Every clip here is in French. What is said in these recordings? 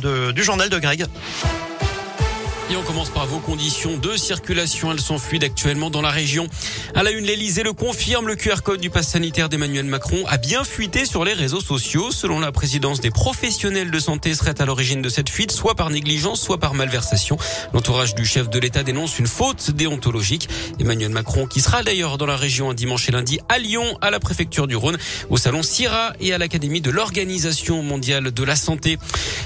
du journal de Greg. Et on commence par vos conditions de circulation. Elles sont fluides actuellement dans la région. À la une, l'Elysée le confirme. Le QR code du pass sanitaire d'Emmanuel Macron a bien fuité sur les réseaux sociaux. Selon la présidence, des professionnels de santé seraient à l'origine de cette fuite, soit par négligence, soit par malversation. L'entourage du chef de l'État dénonce une faute déontologique. Emmanuel Macron, qui sera d'ailleurs dans la région un dimanche et lundi à Lyon, à la préfecture du Rhône, au salon CIRA et à l'Académie de l'Organisation mondiale de la santé.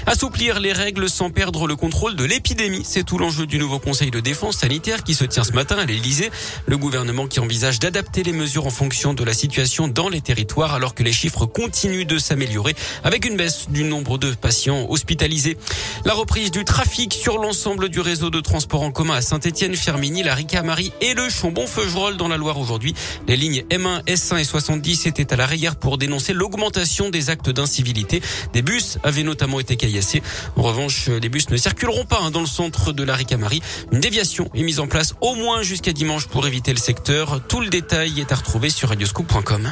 Assouplir les règles sans perdre le contrôle de l'épidémie, c'est tout l'enjeu du nouveau Conseil de défense sanitaire qui se tient ce matin à l'Elysée. Le gouvernement qui envisage d'adapter les mesures en fonction de la situation dans les territoires alors que les chiffres continuent de s'améliorer avec une baisse du nombre de patients hospitalisés. La reprise du trafic sur l'ensemble du réseau de transport en commun à Saint-Etienne, Firminy, la Ricamarie et le Chambon-Feugerolles dans la Loire aujourd'hui. Les lignes M1, S1 et 70 étaient à l'arrière pour dénoncer l'augmentation des actes d'incivilité. Des bus avaient notamment été caillassés. En revanche, les bus ne circuleront pas hein, dans le centre de la Ricamarie. Une déviation est mise en place au moins jusqu'à dimanche pour éviter le secteur. Tout le détail est à retrouver sur radioscoop.com.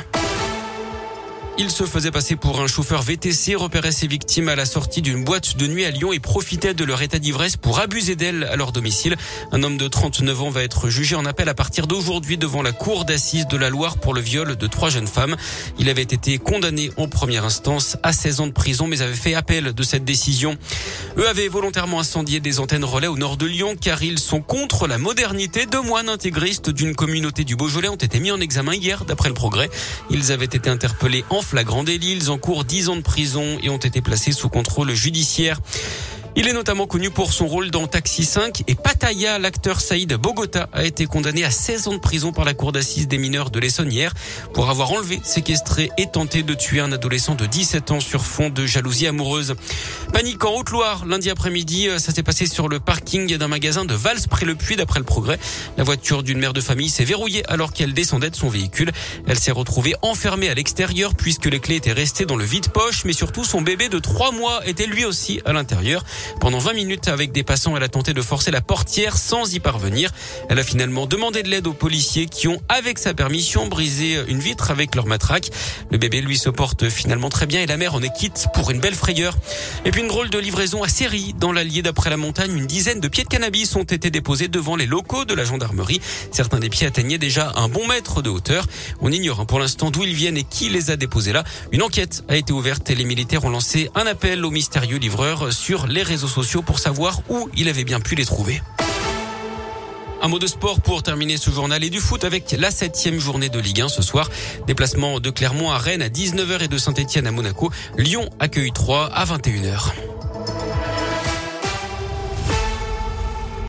Il se faisait passer pour un chauffeur VTC, repérait ses victimes à la sortie d'une boîte de nuit à Lyon et profitait de leur état d'ivresse pour abuser d'elles à leur domicile. Un homme de 39 ans va être jugé en appel à partir d'aujourd'hui devant la cour d'assises de la Loire pour le viol de trois jeunes femmes. Il avait été condamné en première instance à 16 ans de prison mais avait fait appel de cette décision. Eux avaient volontairement incendié des antennes relais au nord de Lyon car ils sont contre la modernité. Deux moines intégristes d'une communauté du Beaujolais ont été mis en examen hier d'après le progrès. Ils avaient été interpellés en flagrant délit. Ils encourent 10 ans de prison et ont été placés sous contrôle judiciaire. Il est notamment connu pour son rôle dans Taxi 5 et Pattaya, l'acteur Saïd Bogota, a été condamné à 16 ans de prison par la cour d'assises des mineurs de l'Essonnière pour avoir enlevé, séquestré et tenté de tuer un adolescent de 17 ans sur fond de jalousie amoureuse. Panique en Haute-Loire, lundi après-midi, ça s'est passé sur le parking d'un magasin de Vals près le Puy d'après le progrès. La voiture d'une mère de famille s'est verrouillée alors qu'elle descendait de son véhicule. Elle s'est retrouvée enfermée à l'extérieur puisque les clés étaient restées dans le vide-poche, mais surtout son bébé de 3 mois était lui aussi à l'intérieur. Pendant 20 minutes avec des passants, elle a tenté de forcer la portière sans y parvenir. Elle a finalement demandé de l'aide aux policiers qui ont, avec sa permission, brisé une vitre avec leur matraque. Le bébé, lui, se porte finalement très bien et la mère en est quitte pour une belle frayeur. Et puis une drôle de livraison à série dans l'Allier d'après la montagne. Une dizaine de pieds de cannabis ont été déposés devant les locaux de la gendarmerie. Certains des pieds atteignaient déjà un bon mètre de hauteur. On ignore hein, pour l'instant d'où ils viennent et qui les a déposés là. Une enquête a été ouverte et les militaires ont lancé un appel aux mystérieux livreurs sur les réseaux réseaux sociaux pour savoir où il avait bien pu les trouver. Un mot de sport pour terminer ce journal et du foot avec la septième journée de Ligue 1 ce soir. Déplacement de Clermont à Rennes à 19h et de Saint-Etienne à Monaco. Lyon accueille 3 à 21h.